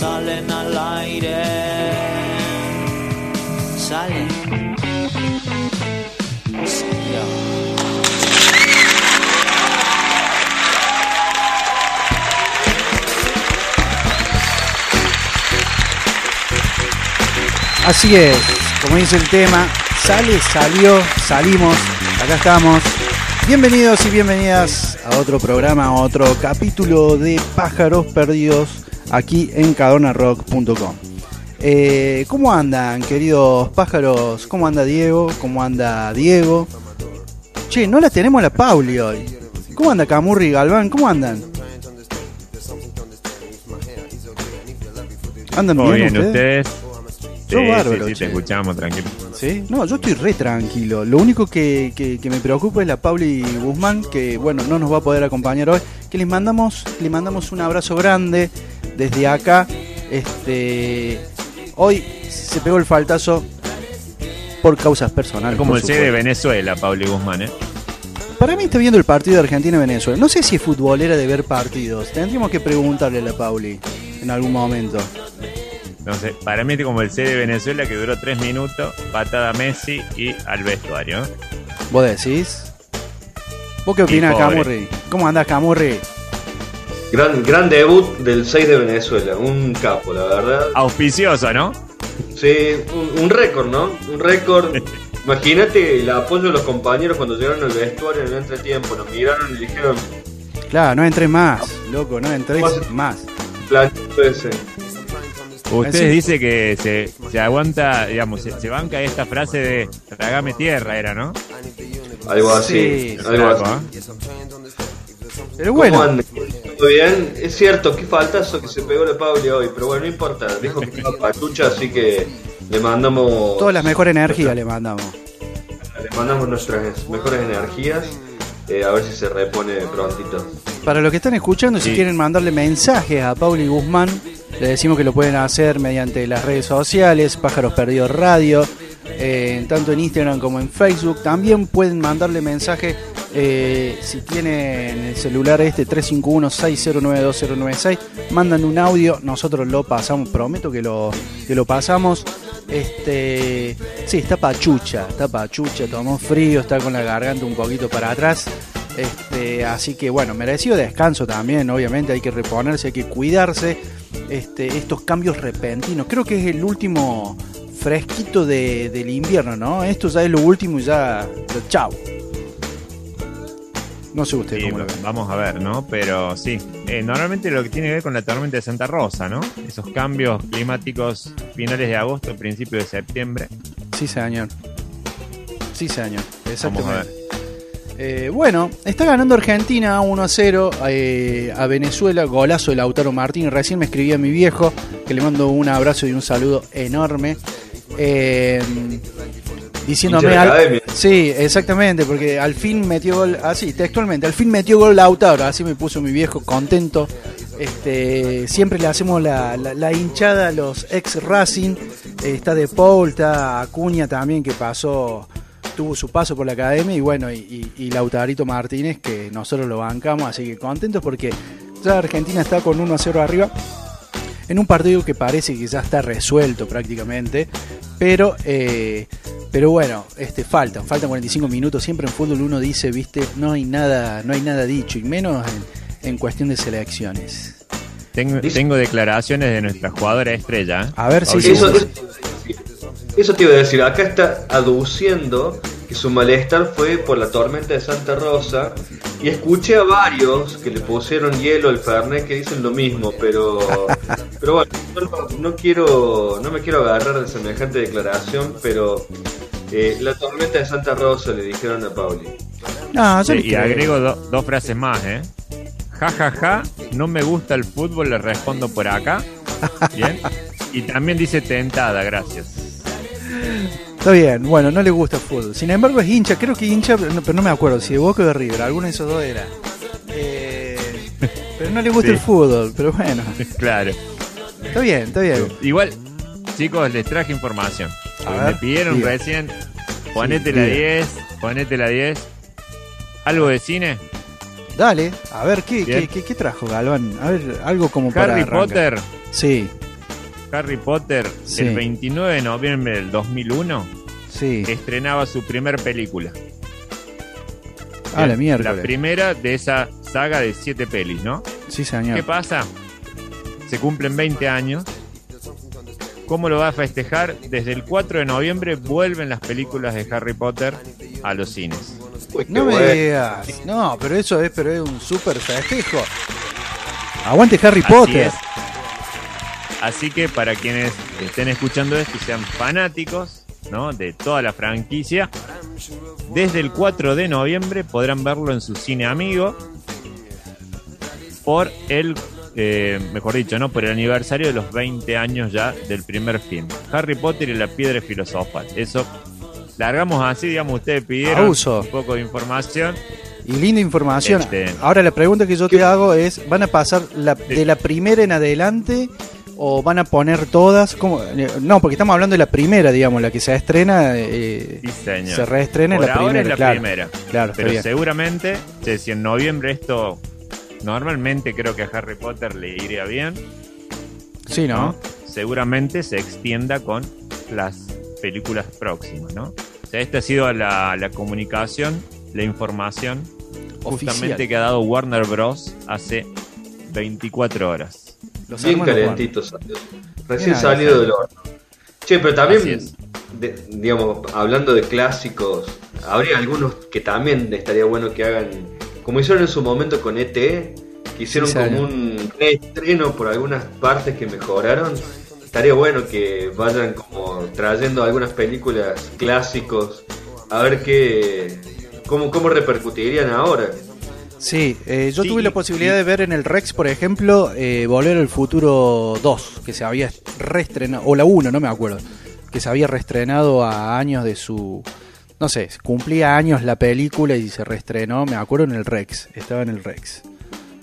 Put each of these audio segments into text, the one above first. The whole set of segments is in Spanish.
salen al aire. Salen. Así es, como dice el tema, sale, salió, salimos, acá estamos. Bienvenidos y bienvenidas a otro programa, a otro capítulo de Pájaros Perdidos aquí en cadonarrock.com. Eh, ¿Cómo andan, queridos pájaros? ¿Cómo anda Diego? ¿Cómo anda Diego? Che, no la tenemos la Pauli hoy. ¿Cómo anda Camurri y Galván? ¿Cómo andan? ¿Andan Muy bien, bien, ustedes? ustedes. Yo Sí, bárbaro, sí, te escuchamos, tranquilo. ¿Sí? No, yo estoy re tranquilo. Lo único que, que- que me preocupa es la Pauli Guzmán, que bueno, no nos va a poder acompañar hoy. Que les mandamos, le mandamos un abrazo grande desde acá. Este hoy se pegó el faltazo por causas personales. Como el C de. Venezuela, Pauli Guzmán, ¿eh? Para mí está viendo el partido de Argentina-Venezuela. No sé si es futbolera de ver partidos. Tendríamos que preguntarle a la Pauli en algún momento. No sé, para mí es como el C de Venezuela que duró tres minutos, patada a Messi y al vestuario. ¿eh? ¿Vos decís? ¿Vos qué opinás. Camurri? ¿Cómo andás, Camurri? Gran, gran debut del 6 de Venezuela, un capo, la verdad. Auspicioso, ¿no? Sí, un, un récord, ¿no? Un récord. Imagínate el apoyo de los compañeros cuando llegaron al vestuario en el entretiempo, nos miraron y dijeron, Claro, no entres más, loco, no entres Más- planito ese. Ustedes dicen que se, se aguanta, digamos, se, se banca esta frase de trágame tierra, era, ¿no? Algo así. Sí. algo Flaco, así. ¿eh? Pero ¿Cómo bueno, andan? ¿Todo bien? Es cierto, qué faltazo que se pegó la Pauli hoy, pero bueno, no importa. Dijo que estaba patucha, así que le mandamos. todas las mejores energías le mandamos. Le mandamos nuestras mejores energías. eh, a ver si se repone prontito. Para los que están escuchando, si Sí. quieren mandarle mensajes a Pauli Guzmán, le decimos que lo pueden hacer mediante las redes sociales, Pájaros Perdidos Radio, eh, tanto en Instagram como en Facebook. También pueden mandarle mensaje eh, si tienen el celular este 351-609-2096, mandan un audio, nosotros lo pasamos, prometo que lo, que lo pasamos. Este, sí, está pachucha, está pachucha, tomó frío, está con la garganta un poquito para atrás. Este, así que bueno, merecido descanso también, obviamente hay que reponerse, hay que cuidarse. Este, estos cambios repentinos, creo que es el último fresquito de- del invierno, ¿no? Esto ya es lo último y ya, chao. No sé usted Sí, cómo lo ve. vamos a ver, ¿no? Pero sí, eh, normalmente lo que tiene que ver con la tormenta de Santa Rosa, ¿no? Esos cambios climáticos finales de agosto, principios de septiembre. Sí, señor. Sí, señor. Vamos a Exactamente. ver. Eh, bueno, está ganando Argentina 1 a 0 eh, a Venezuela, golazo de Lautaro Martínez. Recién me escribía mi viejo, que le mando un abrazo y un saludo enorme. Eh, diciéndome al-. Sí, exactamente, porque al fin metió gol, así, textualmente, al fin metió gol Lautaro, así me puso mi viejo contento. Este, siempre le hacemos la, la- la hinchada a los ex Racing. Eh, está De Paul, está Acuña también que pasó, tuvo su paso por la academia y bueno, y, y- y Lautarito Martínez que nosotros lo bancamos, así que contentos porque ya Argentina está con 1 a 0 arriba. En un partido que parece que ya está resuelto prácticamente, pero eh, pero bueno, este faltan, faltan 45 minutos. Siempre en fútbol uno dice, viste, no hay nada, no hay nada dicho, y menos en, en cuestión de selecciones. Tengo, declaraciones de nuestra jugadora estrella. A ver si Eso, eso te iba a decir, acá está aduciendo que su malestar fue por la tormenta de Santa Rosa y escuché a varios que le pusieron hielo al Fernet que dicen lo mismo, pero pero bueno, yo no, no quiero no me quiero agarrar de semejante declaración, pero eh, la tormenta de Santa Rosa le dijeron a Pauli. No, Sí, y agrego do- dos frases más, ¿eh? Ja, ja, ja, no me gusta el fútbol, le respondo por acá. Bien. Y también dice tentada, gracias. Está bien, bueno, no le gusta el fútbol. Sin embargo, es hincha, creo que hincha, pero no, pero no me acuerdo si de Boca o de River, alguno de esos dos era. Eh, pero no le gusta Sí. el fútbol, pero bueno, claro. está bien, está bien. Igual, chicos, les traje información. A Me ver, pidieron diga. recién, ponete la diga. 10, ponete la 10. ¿Algo de cine? Dale, a ver, ¿qué, qué, qué- qué trajo Galván? A ver, algo como para Harry. Potter, Sí, Harry Potter, Sí. el 29 de noviembre del 2001, sí. estrenaba su primer película. Ah, la mierda. La primera de esa saga de siete pelis, ¿no? Sí, ¿Qué señor. pasa? Se cumplen 20 años. ¿Cómo lo va a festejar? Desde el 4 de noviembre vuelven las películas de Harry Potter a los cines. Uy, qué No me bueno. digas. No, pero eso es, pero es un súper festejo. Aguante Harry Así Potter. es. Así que para quienes estén escuchando esto y sean fanáticos ¿no? de toda la franquicia, desde el 4 de noviembre podrán verlo en su cine amigo por el, eh, mejor dicho, ¿no? por el aniversario de los 20 años ya del primer film. Harry Potter y la piedra filosofal. Eso largamos así, digamos, ustedes pidieron Abuso. un poco de información. Y linda información. Este- Ahora la pregunta que yo te hago es, ¿van a pasar la- de la primera en adelante o van a poner todas? ¿Cómo? Eh, No, porque estamos hablando de la primera, digamos, la que se estrena, eh, Sí, señor. se reestrena en Por la ahora primera. es la claro. primera. Claro, Pero seguramente, si en noviembre esto, normalmente creo que a Harry Potter le iría bien, Sí, ¿no? ¿no? Seguramente se extienda con las películas próximas, ¿no? O sea, esta ha sido la, la comunicación, la información justamente Oficial. que ha dado Warner Bros. hace 24 horas. Los Bien hermanos calentito salió. Recién Bien, salido del horno. Che, pero también, de- digamos, hablando de clásicos, habría algunos que también estaría bueno que hagan, como hicieron en su momento con ET, que hicieron Sí, como un estreno por algunas partes que mejoraron. Estaría bueno que vayan como trayendo algunas películas clásicos, a ver qué, cómo, cómo repercutirían ahora. Sí, eh, yo Sí, tuve la posibilidad y- de ver en el Rex, por ejemplo, eh, Volver al Futuro 2, que se había reestrenado, o la 1, no me acuerdo, que se había reestrenado a años de su... No sé, cumplía años la película y se reestrenó, me acuerdo, en el Rex, estaba en el Rex.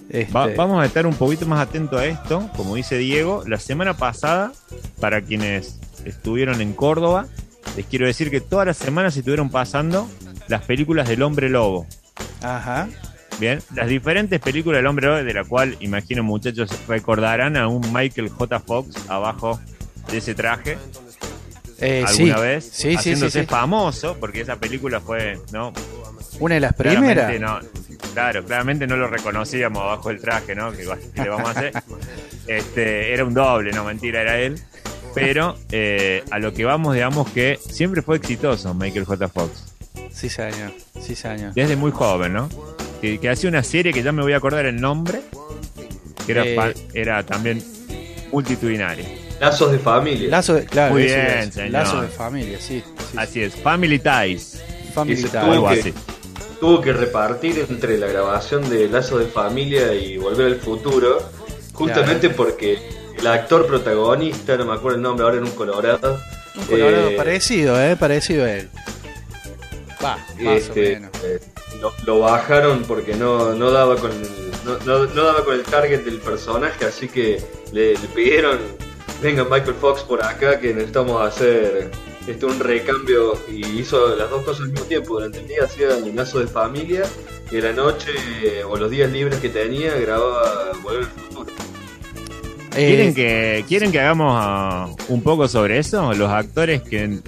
Este, Va- vamos a estar un poquito más atentos a esto, como dice Diego. La semana pasada, para quienes estuvieron en Córdoba, les quiero decir que todas las semanas se estuvieron pasando las películas del Hombre Lobo. Ajá. Bien, las diferentes películas del Hombre de la cual imagino muchachos recordarán a un Michael J. Fox abajo de ese traje Eh, alguna sí, vez, sí, sí, sí, haciéndose sí. famoso, porque esa película fue, ¿no? Una de las primeras. no, claro, claramente no lo reconocíamos abajo del traje, ¿no? Que, igual, ¿qué le vamos a hacer? Este, era un doble, no mentira, era él. Pero eh, a lo que vamos, digamos que siempre fue exitoso Michael J. Fox. Sí, señor. Sí, señor. Desde muy joven, ¿no? Que, que hacía una serie que ya me voy a acordar el nombre, que era, Eh. era también multitudinaria. Lazos de familia. Lazo de, claro, Muy bien, es. señor. Lazo de familia, sí. sí. Así es, Family Ties, Family Ties. tuvo algo que- así. tuvo que repartir entre la grabación de Lazo de Familia y Volver al Futuro, justamente porque el actor protagonista, no me acuerdo el nombre, ahora en un Colorado, Un colorado eh, parecido, ¿eh? Parecido a él. Va, más este, o menos. eh, lo, lo bajaron porque no, no daba con el, no, no- no daba con el target del personaje, así que le, le pidieron, venga Michael Fox por acá que necesitamos hacer este un recambio y hizo las dos cosas al mismo tiempo. Durante el día hacía el lazo de familia y en la noche o los días libres que tenía grababa Volver al Futuro. ¿Quieren que, ¿Quieren que hagamos ah, un poco sobre eso? Los actores que,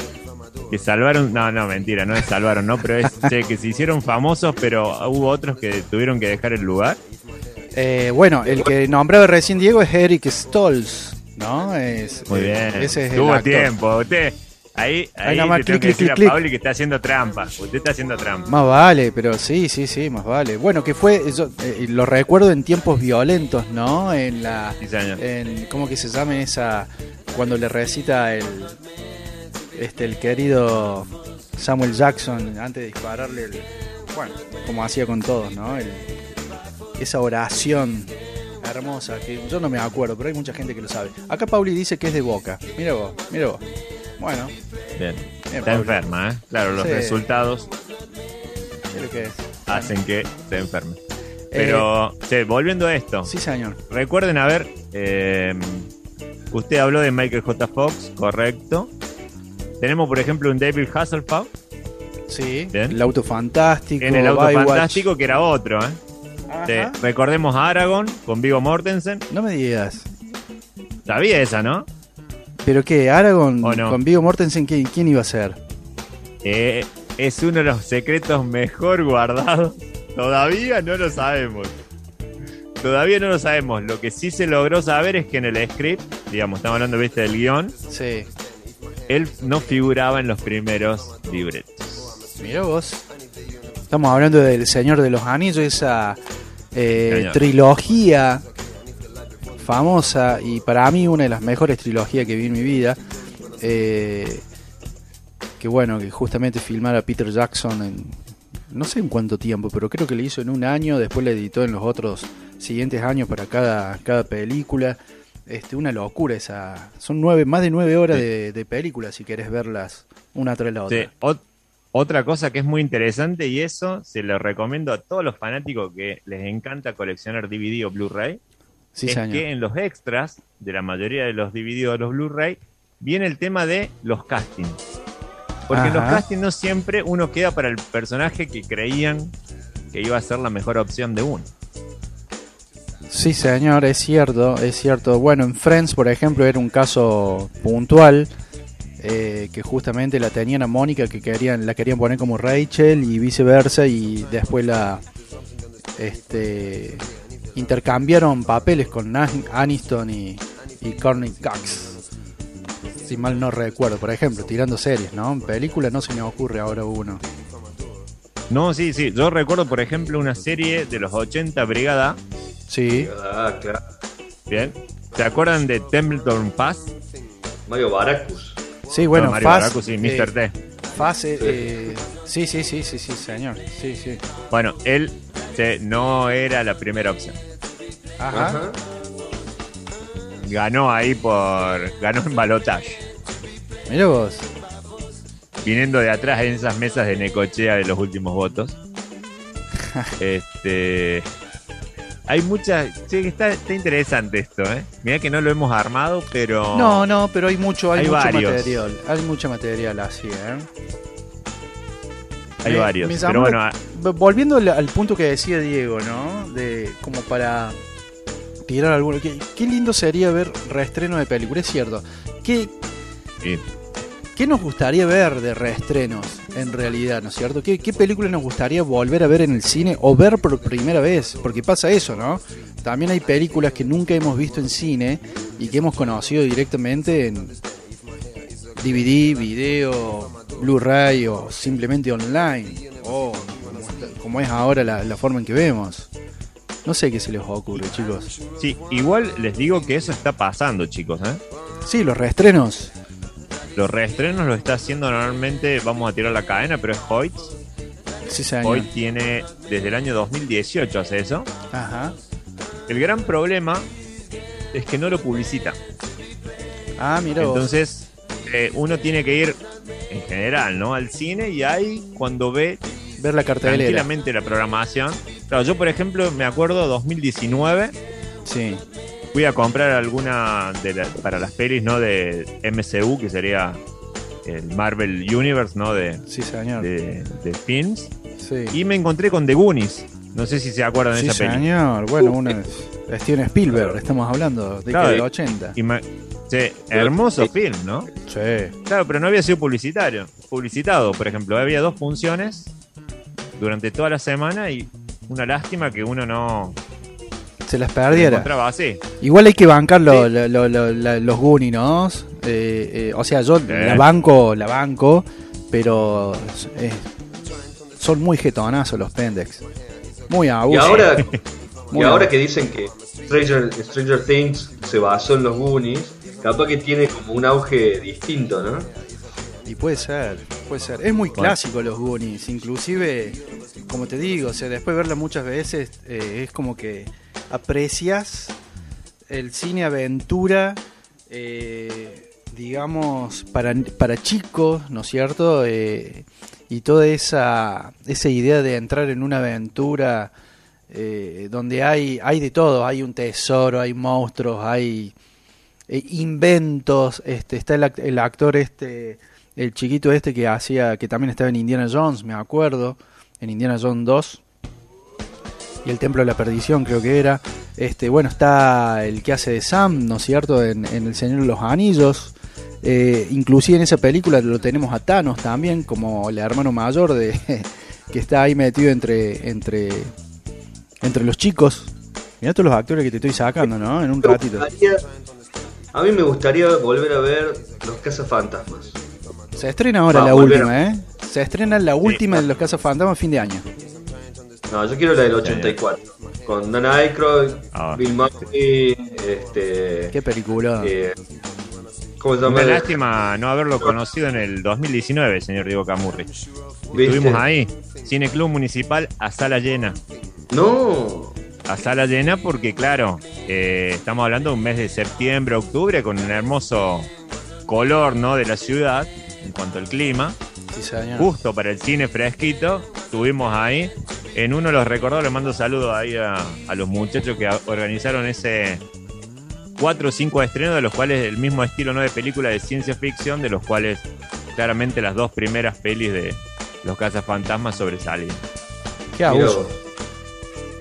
que salvaron, no, no, mentira, no es salvaron, no, pero es che, que se hicieron famosos, pero hubo otros que tuvieron que dejar el lugar. eh, bueno, el que nombraba recién Diego es Eric Stolz, ¿no? Es, Muy eh, bien, Ese es el tuvo actor. tiempo. Usted, ahí, Ahí ahí le tengo clic, que decir clic, a clic. Pauli que está haciendo trampa. Usted está haciendo trampa. Más vale, pero sí, sí, sí, más vale. Bueno, que fue, yo eh, lo recuerdo en tiempos violentos, ¿no? En la, en, ¿cómo que se llame esa, cuando le recita el, este, el querido Samuel Jackson antes de dispararle, el, bueno, como hacía con todos, ¿no? El- esa oración hermosa que yo no me acuerdo, pero hay mucha gente que lo sabe. Acá Pauli dice que es de Boca. Mira vos, mira vos. Bueno, Bien. bien, Está enferma, ¿eh? Claro, los Sí. resultados es lo que es. hacen que se enferme. Eh, Pero, che, volviendo a esto, sí, señor. recuerden, a ver, eh, usted habló de Michael J. Fox, correcto. Tenemos, por ejemplo, un David Hasselhoff Sí, Bien. el auto fantástico. en el auto fantástico, que era otro. ¿eh? Ajá. Sí, recordemos a Aragorn con Vigo Mortensen. No me digas. Sabía esa, ¿no? ¿Pero qué? ¿Aragorn con Vigo Mortensen ¿quién, quién iba a ser? Eh, es uno de los secretos mejor guardados. Todavía no lo sabemos. Todavía no lo sabemos. Lo que sí se logró saber es que en el script, digamos, estamos hablando, viste, del guion, Sí. Él no figuraba en los primeros libretos. Mira vos. Estamos hablando del Señor de los Anillos, esa eh, trilogía famosa y para mí una de las mejores trilogías que vi en mi vida. eh, que bueno, que justamente filmara Peter Jackson en no sé en cuánto tiempo, pero creo que le hizo en un año, después le editó en los otros siguientes años para cada, cada película. Este, una locura esa. Son nueve, más de nueve horas Sí. de, de película si querés verlas una tras la otra. Sí, ot- otra cosa que es muy interesante y eso se lo recomiendo a todos los fanáticos que les encanta coleccionar DVD o Blu-ray, Sí, es señor. que en los extras de la mayoría de los DVD o los Blu-ray viene el tema de los castings. Porque en los castings no siempre uno queda para el personaje que creían que iba a ser la mejor opción de uno. Sí, señor, es cierto, es cierto. Bueno, en Friends, por ejemplo, era un caso puntual eh, que justamente la tenían a Mónica que querían, la querían poner como Rachel y viceversa y después la este intercambiaron papeles con An- Aniston y, y Cox. Si mal no recuerdo, por ejemplo, tirando series, ¿no? En película no se me ocurre ahora uno. No, sí, sí. Yo recuerdo, por ejemplo, una serie de los 80 Brigada. Sí, Ah, claro. Bien. ¿Se acuerdan de Templeton Pass? Mario Baracus. sí, bueno, No, Mario Baracus y eh, Mr. T. Fast, eh, eh, sí, sí, sí, sí, sí, señor. Sí, sí. Bueno, él se- no era la primera opción. Ajá. Ajá. Ganó ahí por. Ganó en balotaje. Mira vos. Viniendo de atrás en esas mesas de Necochea de los últimos votos. este. Hay muchas. Sí, está, está interesante esto, ¿eh? Mira que no lo hemos armado, pero. No, no, pero hay mucho, hay, Hay mucho varios. material. Hay mucho material así, ¿eh? Hay me- varios. me Pero bueno, ah, Volviendo al, al punto que decía Diego, ¿no? De como para tirar alguno. Qué, qué lindo sería ver reestreno de película, es cierto. ¿Qué, sí. ¿Qué nos gustaría ver de reestrenos en realidad, ¿no es cierto? ¿Qué, ¿Qué película nos gustaría volver a ver en el cine o ver por primera vez? Porque pasa eso, ¿no? También hay películas que nunca hemos visto en cine y que hemos conocido directamente en DVD, video, Blu-ray o simplemente online. O como, es ahora la, la forma en que vemos. No sé qué se les ocurre, chicos. Sí, igual les digo que eso está pasando, chicos, ¿eh? Sí, los reestrenos. Los reestrenos lo está haciendo normalmente, vamos a tirar la cadena, pero es Hoyt. Sí. Hoy tiene, desde el año 2018 hace eso. Ajá. El gran problema es que no lo publicita. Ah, mira. Entonces, eh, uno tiene que ir, en general, ¿no? Al cine y ahí, cuando ve Ver la cartelera. tranquilamente la programación. Claro, yo, por ejemplo, me acuerdo 2019, Sí. Fui a comprar alguna de la- para las pelis, ¿no? De MCU, que sería el Marvel Universe, ¿no? De, Sí, señor. de, de films. sí. Y me encontré con The Goonies. No sé si se acuerdan de esa peli. señor. Bueno, una es Steven Spielberg, estamos hablando, de Claro, y- 80. Ima- sí, hermoso Sí. film, ¿no? Sí. Claro, pero no había sido publicitario. Publicitado, por ejemplo. Había dos funciones durante toda la semana y una lástima que uno no Se las perdiera. así. Igual hay que bancar lo- Sí. lo- lo- lo- la- los Goonies, ¿no? Eh, eh, o sea, yo Sí. la banco, la banco, pero eh, son muy jetonazos los pendex. Muy Y abusos. ahora, y Muy ahora abuso. que dicen que Stranger, Stranger Things se basó en los Goonies, capaz que tiene como un auge distinto, ¿no? Y puede ser, puede ser. Es muy clásico los Goonies, inclusive, como te digo, o sea, después de verla muchas veces, eh, es como que aprecias el cine aventura, eh, digamos, para, para chicos, ¿no es cierto? Eh, y toda esa, esa idea de entrar en una aventura eh, donde hay, hay de todo, hay un tesoro, hay monstruos, hay inventos, este, está el, el actor este el chiquito este que hacía, que también estaba en Indiana Jones, me acuerdo, en Indiana Jones 2 y el Templo de la Perdición creo que era. Este, bueno, está el que hace de Sam, ¿no es cierto?, en, en El Señor de los Anillos. Eh, inclusive en esa película lo tenemos a Thanos también, como el hermano mayor de que está ahí metido entre, entre, entre los chicos. Mirá todos los actores que te estoy sacando, ¿no? En un ratito. gustaría- a mí me gustaría volver a ver Los Cazafantasmas. Se estrena ahora Ah, la volver última, ¿eh? Se estrena la última de los Casas Fantasmas fin de año. No, yo quiero la del 84. Con Dan Aykroyd, Ah. Bill Murray, este... Qué película. eh, ¿Cómo se llama? Una lástima no haberlo conocido en el 2019, señor Diego Camurri. ¿Viste? Estuvimos ahí, Cine Club Municipal a sala llena. No, A sala llena porque, claro, eh, estamos hablando de un mes de septiembre, octubre, con un hermoso color ¿no? de la ciudad en cuanto al clima. Sí, señor. Justo para el cine fresquito, estuvimos ahí. En uno de los recordados le mando saludos ahí a, a los muchachos que a- organizaron ese cuatro o cinco estrenos, de los cuales el mismo estilo ¿no? de película de ciencia ficción, de los cuales claramente las dos primeras pelis de Los Casas Fantasmas sobresalen. Qué abuso.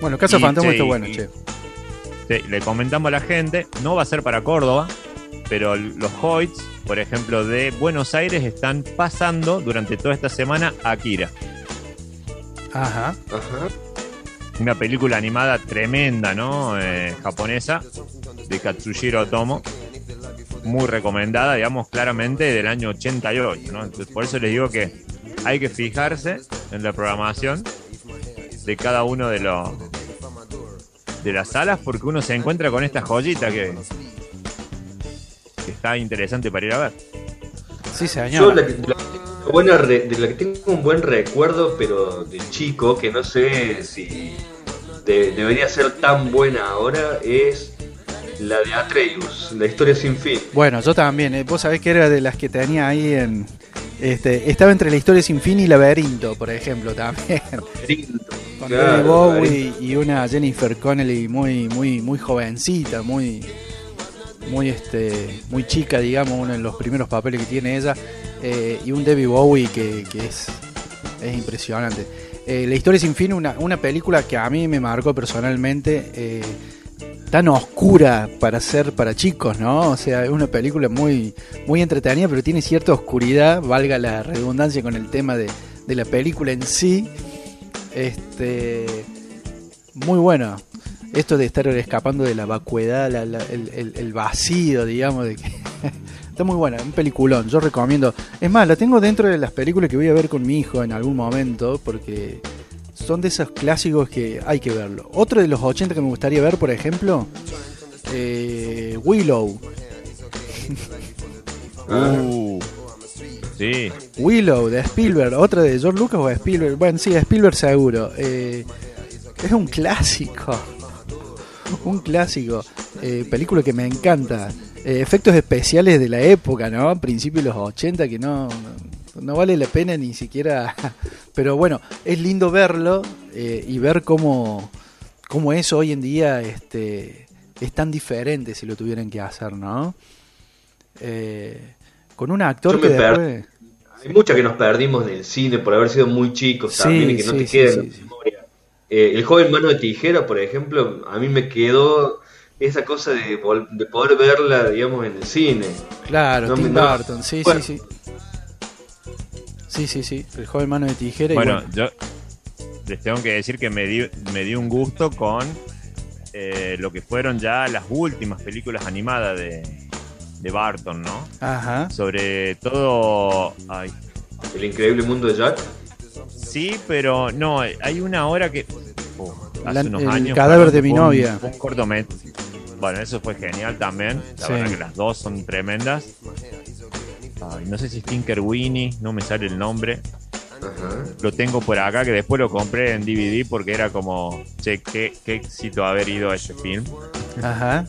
Bueno, Casa Y, Fantasma che, está bueno, y- che. Sí, le comentamos a la gente, no va a ser para Córdoba, pero los Hoyts, por ejemplo, de Buenos Aires, están pasando durante toda esta semana Akira. Ajá. Ajá. Una película animada tremenda, ¿no? Eh, japonesa, de Katsushiro Otomo. Muy recomendada, digamos, claramente del año 88, ¿no? Entonces, por eso les digo que hay que fijarse en la programación de cada uno de los de las salas porque uno se encuentra con esta joyita que, que está interesante para ir a ver. Sí, Yo señor. la, la buena re- de la que tengo un buen recuerdo, pero de chico, que no sé si de- debería ser tan buena ahora, es la de Atreus, la historia sin fin. Bueno, yo también. eh. Vos sabés que era de las que tenía ahí en. Este, estaba entre la historia sin fin y Laberinto, por ejemplo, también. Con Claro, David Bowie Laberinto. y una Jennifer Connelly muy, muy, muy jovencita, muy, muy, este, muy chica, digamos, uno de los primeros papeles que tiene ella, eh, y un David Bowie que, que es, es impresionante. Eh, la historia sin fin, una, una película que a mí me marcó personalmente, eh, tan oscura para ser para chicos, ¿no? O sea, es una película muy, muy entretenida, pero tiene cierta oscuridad, valga la redundancia con el tema de, de la película en sí. Este, muy bueno. Esto de estar escapando de la vacuidad, la- la- el, el- el vacío, digamos, de que está muy buena, un peliculón. Yo recomiendo. Es más, la tengo dentro de las películas que voy a ver con mi hijo en algún momento, porque son de esos clásicos que hay que verlo. Otro de los 80 que me gustaría ver, por ejemplo, eh, Willow. Uh, sí, Willow de Spielberg, otra de George Lucas o de Spielberg. Bueno, sí, de Spielberg seguro. Eh, es un clásico. Un clásico. Eh, película que me encanta. Eh, efectos especiales de la época, ¿no? Principios de los 80 que no, no vale la pena ni siquiera. Pero bueno, es lindo verlo eh, y ver cómo, cómo eso hoy en día este, es tan diferente si lo tuvieran que hacer, ¿no? Con un actor que después... Hay muchas que nos perdimos en el cine por haber sido muy chicos Sí, también y que no sí, te sí, queden en memoria. Eh, el joven mano de tijera, por ejemplo, a mí me quedó esa cosa de, de poder verla, digamos, en el cine. Claro, No me- Tim no. Burton, sí, Bueno. sí, sí. Sí, sí, sí. El joven mano de tijera. y Bueno, bueno. yo les tengo que decir que me di, me di un gusto con eh, lo que fueron ya las últimas películas animadas de, de Barton, ¿no? Ajá. Sobre todo. Ay, El increíble mundo de Jack. Sí, pero no, hay una hora que. uh, hace La- unos el años. cadáver fue de mi un- novia. Un cortomet- Bueno, eso fue genial también. La Sí. verdad que las dos son tremendas. Ay, no sé si Stinker Winnie, no me sale el nombre. Ajá. lo tengo por acá, que después lo compré en DVD porque era como, che, qué, qué éxito haber ido a ese film. Ajá.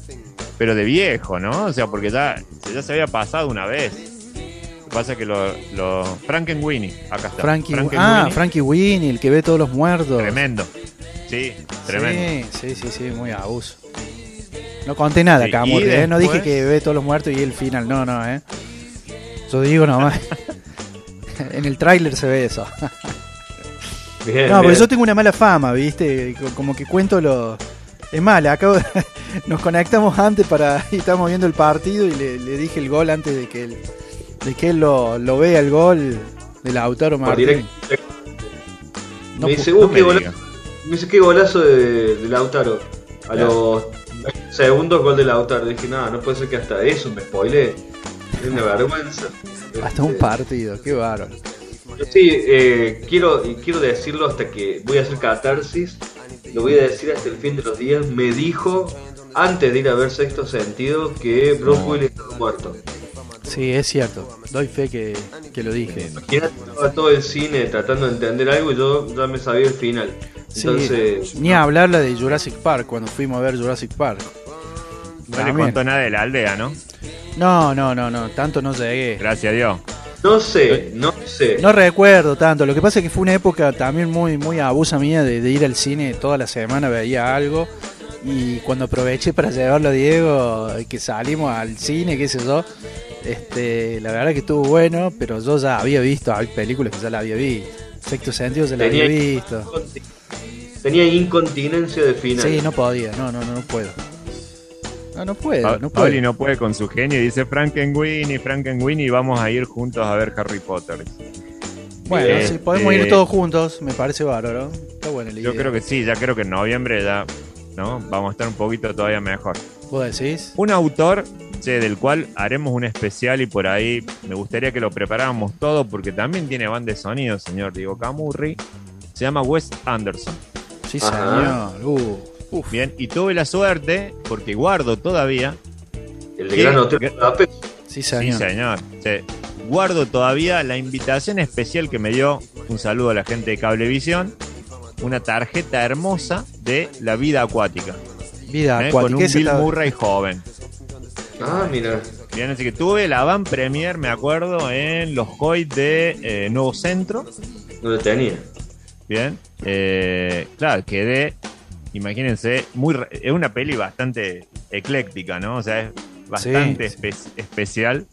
Pero de viejo, ¿no? O sea, porque ya, ya se había pasado una vez. Lo que pasa es que lo, lo Frankenweenie, acá está. Frankie, ah, Frankie Winnie, el que ve todos los muertos. Tremendo. Sí, tremendo. Sí, sí, sí, sí, muy abuso. No conté nada, Sí, Camurri, y ¿eh? No dije después- que ve todos los muertos y el final, no, no, ¿eh? Yo digo nomás. en el tráiler se ve eso. Bien, No, bien. yo tengo una mala fama, ¿viste? Co- Como que cuento lo... Es mal, acabo de- nos conectamos antes para... y estábamos viendo el partido y le, le dije el gol antes de que él, de que él lo, lo vea el gol del Lautaro Por Martín. directo. No me dice, No me golazo, me dice, qué golazo de, de Lautaro. A Claro. los segundos gol de Lautaro. Dije, no, no puede ser que hasta eso me spoile. Es una vergüenza. Hasta un Este, partido, qué bárbaro. Sí, eh, quiero, quiero decirlo hasta que voy a hacer catarsis. Lo voy a decir hasta el fin de los días. Me dijo, antes de ir a ver Sexto Sentido, que Bruce Willis estaba muerto. Sí, es cierto. Doy fe que, que lo dije. Estaba todo el cine tratando de entender algo y yo ya me sabía el final. Sí, Entonces, ni a hablar la de Jurassic Park, cuando fuimos a ver Jurassic Park. No le contó nada de la aldea, ¿no? No, no, no, no, tanto no llegué. Gracias a Dios. no sé, no sé. No recuerdo tanto. Lo que pasa es que fue una época también muy, muy abusa mía de, de ir al cine toda la semana, veía algo. Y cuando aproveché para llevarlo a Diego, que salimos al cine, qué sé yo, este, la verdad que estuvo bueno, pero yo ya había visto, hay películas que ya la había visto. Sexto sentido ya la Tenía- había visto. Tenía incontinencia de final. Sí, no podía, no, no, no, no puedo. No, no puedo, Pa- no puedo. Pauli no puede con su genio dice Frankenweenie, Frankenweenie vamos a ir juntos a ver Harry Potter. Bueno, Este- si podemos ir todos juntos, me parece bárbaro. Está buena la idea. Yo creo que sí, ya creo que en noviembre ya, ¿no? Vamos a estar un poquito todavía mejor. ¿Vos decís? Un autor, che, del cual haremos un especial y por ahí me gustaría que lo preparáramos todo porque también tiene banda de sonido, señor Diego Camurri. Se llama Wes Anderson. Sí, Ajá. señor. Uh, uf. Bien, y tuve la suerte, porque guardo todavía, El de. Gran Hotel. Sí, Sí, señor. señor. Sí. Guardo todavía la invitación especial que me dio, un saludo a la gente de Cablevisión, una tarjeta hermosa de la vida acuática, Vida ¿eh? con acuática. un ese Bill Murray joven. Ah, mira. Bien, así que tuve la van premier, me acuerdo, en los Hoy de eh, Nuevo Centro. No lo tenía. Bien, eh, claro, quedé, imagínense, muy, re- es una peli bastante ecléctica, ¿no? O sea, es bastante Sí, espe- especial.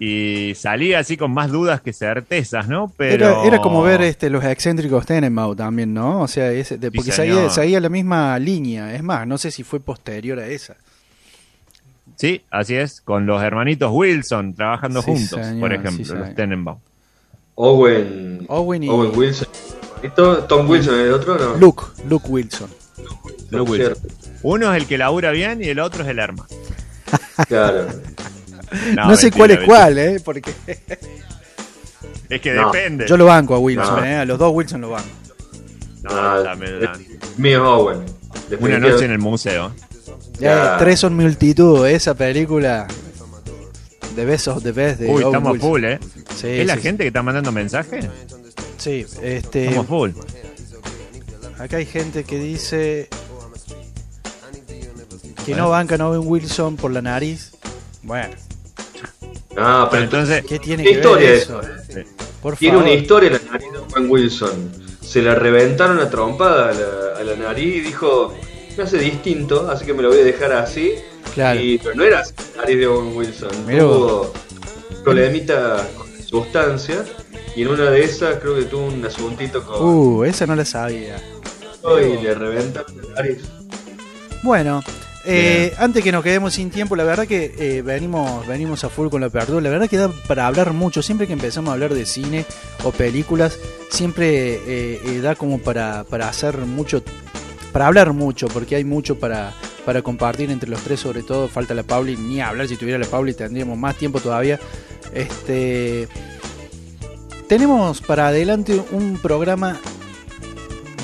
Y salí así con más dudas que certezas, ¿no? Pero Era, era como ver este, los excéntricos Tenenbaum también, ¿no? O sea, ese- de- porque seguía, señor. seguía la misma línea. Es más, no sé si fue posterior a esa. Sí, así es, con los hermanitos Wilson trabajando Sí, juntos, señor, por ejemplo, los Tenenbaum. Owen. Owen y Owen Wilson. ¿Y to- Tom Wilson es el otro no? Luke, Luke Wilson. Luke. Wilson. Uno es el que labura bien y el otro es el hermano. Claro. No, sé mentira, cuál es mentira. cuál, ¿eh? Porque Es que No, depende. yo lo banco a Wilson, No. ¿eh? A los dos Wilson lo banco. No. Mío es Owen. Una noche en el museo. Ya, tres son multitud, esa película. The Best of the Best de Uy, Owen estamos Wilson. full, ¿eh? Sí, ¿Es la sí, gente que está mandando mensajes? Sí, este, Estamos full. acá hay gente que dice que no bancan a Owen Wilson por la nariz. Bueno, Ah, Pero pero entonces, ¿qué tiene ¿Qué que historia ver es eso? Sí. Por tiene favor. una historia la nariz de Owen Wilson. Se la reventaron a trompada a la, a la nariz y dijo, me hace distinto, así que me lo voy a dejar así. Claro. Y, pero no era así la nariz de Owen Wilson. Tuvo problemita con sustancias y en una de esas creo que tuvo un asuntito con... Uh, esa no la sabía. y le reventaron nariz. Bueno, eh, antes que nos quedemos sin tiempo, la verdad que eh, venimos, venimos a full con la apertura. La verdad que da para hablar mucho. Siempre que empezamos a hablar de cine o películas, siempre eh, eh, da como para, para hacer mucho, para hablar mucho, porque hay mucho para, para compartir entre los tres, sobre todo. Falta la Pauli, ni hablar. Si tuviera la Pauli tendríamos más tiempo todavía. Este. Tenemos para adelante un programa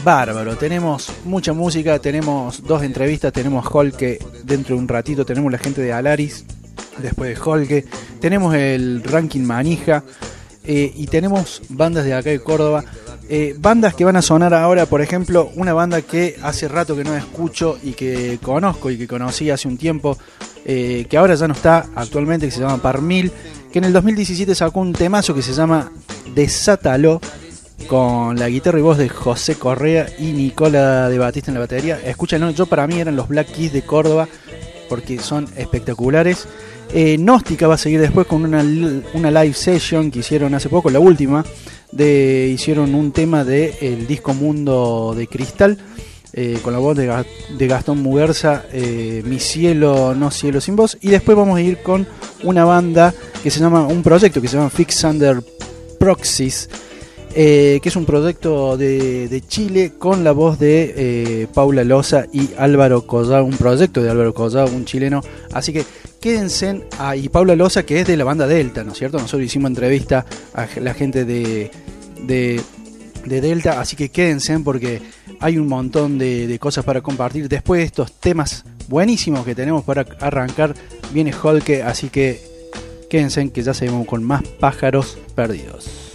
bárbaro. Tenemos mucha música, tenemos dos entrevistas, tenemos Holke dentro de un ratito, tenemos la gente de Alaris después de Holke, tenemos el ranking manija eh, y tenemos bandas de acá de Córdoba. Eh, bandas que van a sonar ahora, por ejemplo, una banda que hace rato que no escucho y que conozco y que conocí hace un tiempo, eh, que ahora ya no está actualmente, que se llama Parmil, que en el 2017 sacó un temazo que se llama Desátalo, con la guitarra y voz de José Correa y Nicola de Batista en la batería. Escúchanlo, yo para mí eran los Black Keys de Córdoba porque son espectaculares. Eh, va a seguir después con una, una live session que hicieron hace poco, la última. De, hicieron un tema de el disco Mundo de Cristal. eh, con la voz de, de Gastón Muguerza, eh, Mi cielo, no cielo sin voz. Y después vamos a ir con una banda que se llama, un proyecto que se llama Fix Under Proxys, eh, que es un proyecto de, de Chile con la voz de Paula Loza y Álvaro Collado, un proyecto de Álvaro Collado, un chileno. Así que quédense ahí. Paula Loza, que es de la banda Delta, ¿no es cierto? Nosotros hicimos entrevista a la gente de, de, de Delta, así que quédense porque hay un montón de, de cosas para compartir. Después de estos temas buenísimos que tenemos para arrancar, viene Holke, así que quédense que ya seguimos con más pájaros perdidos.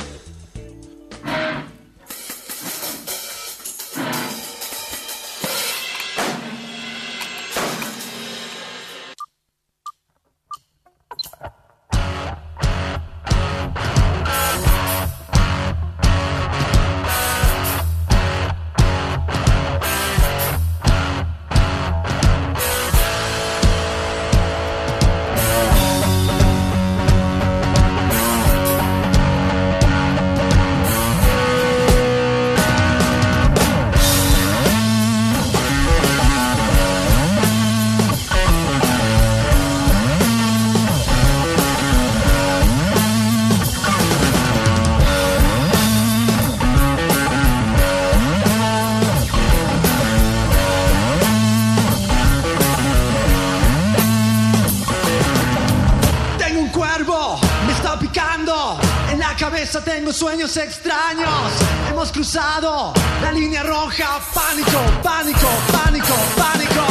En la cabeza tengo sueños extraños. Hemos cruzado la línea roja. Pánico, pánico, pánico, pánico.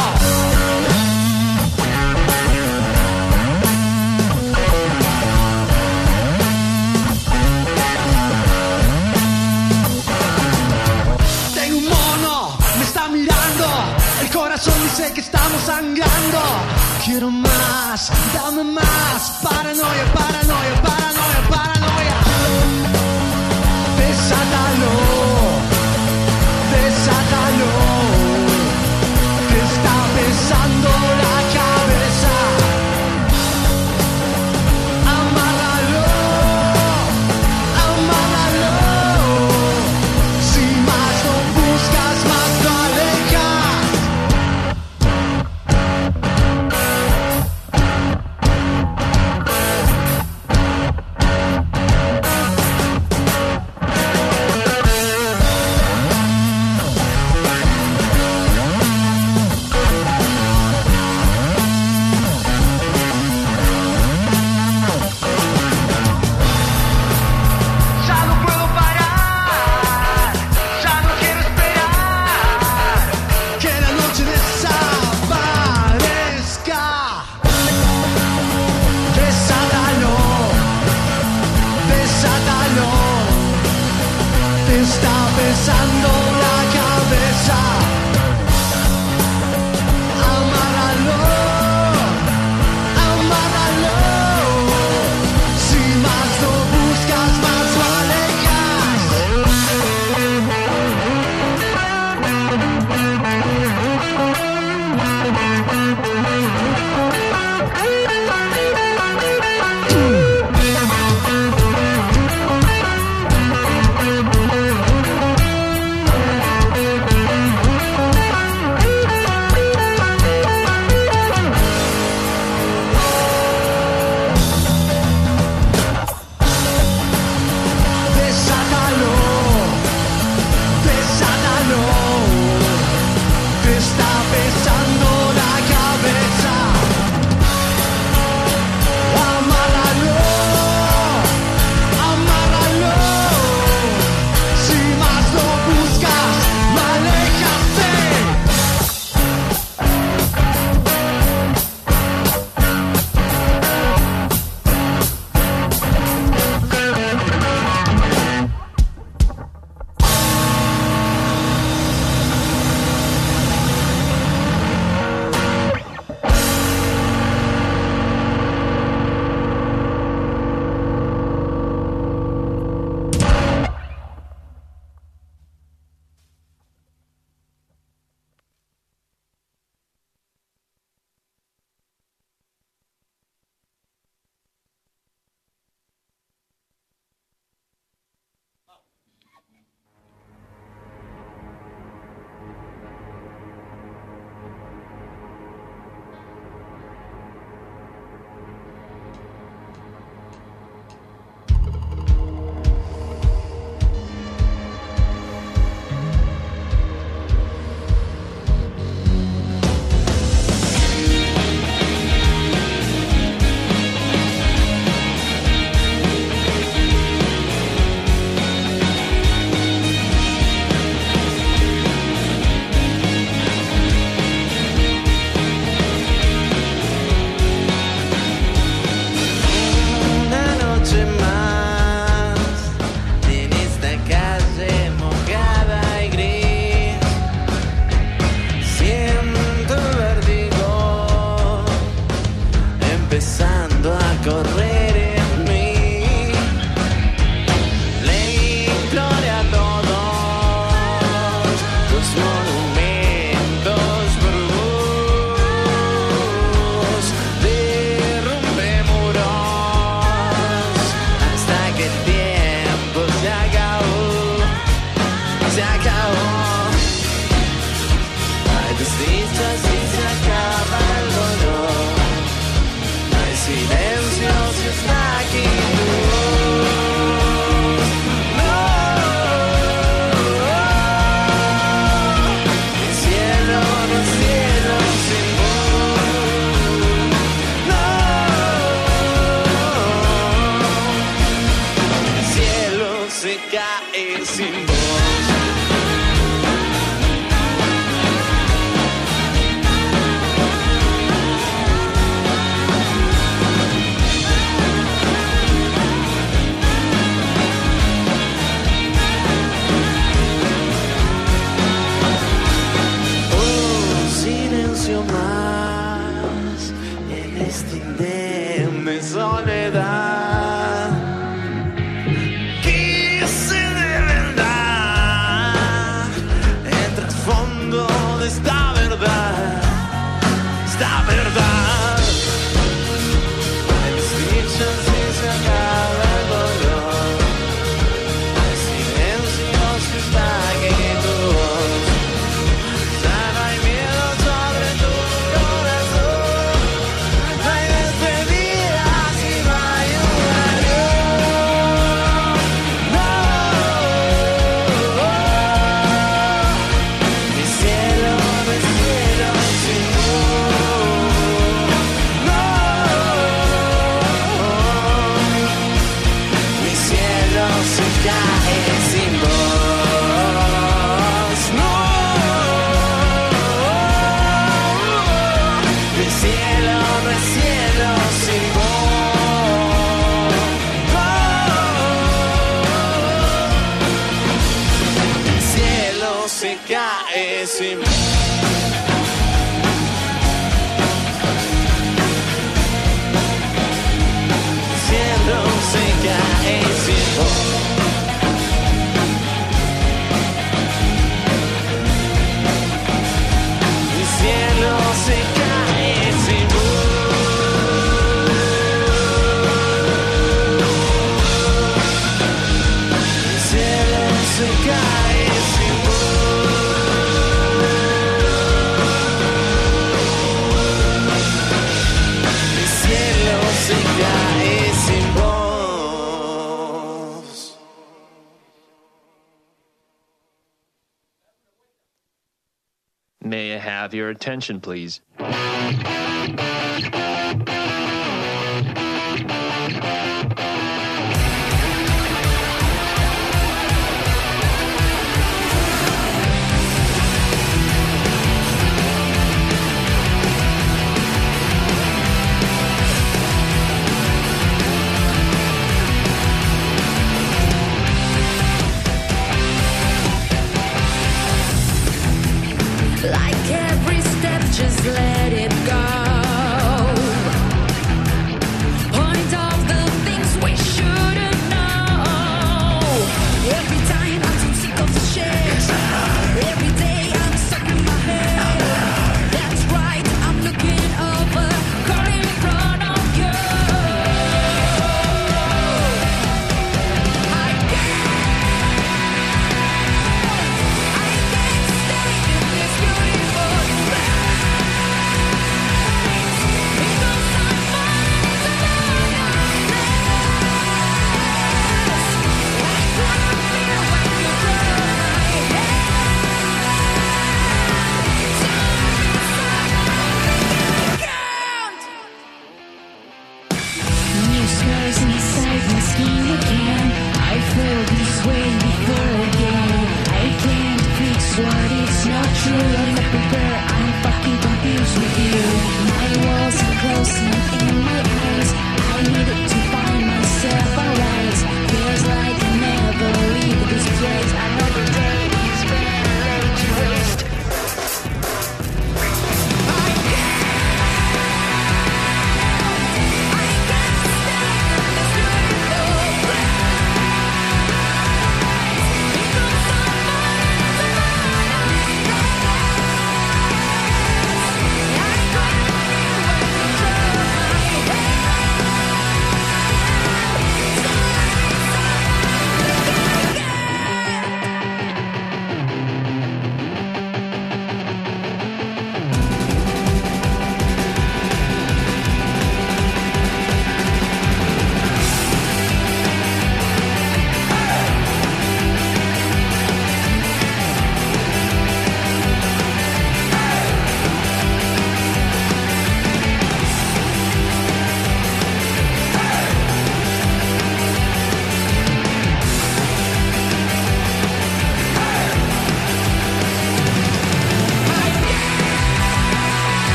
Tengo un mono, me está mirando. El corazón dice que estamos sangrando. Quiero más, dame más. Paranoia, paranoia, paranoia, paranoia. Desátalo, desátalo. Te está pesando May I have your attention, please?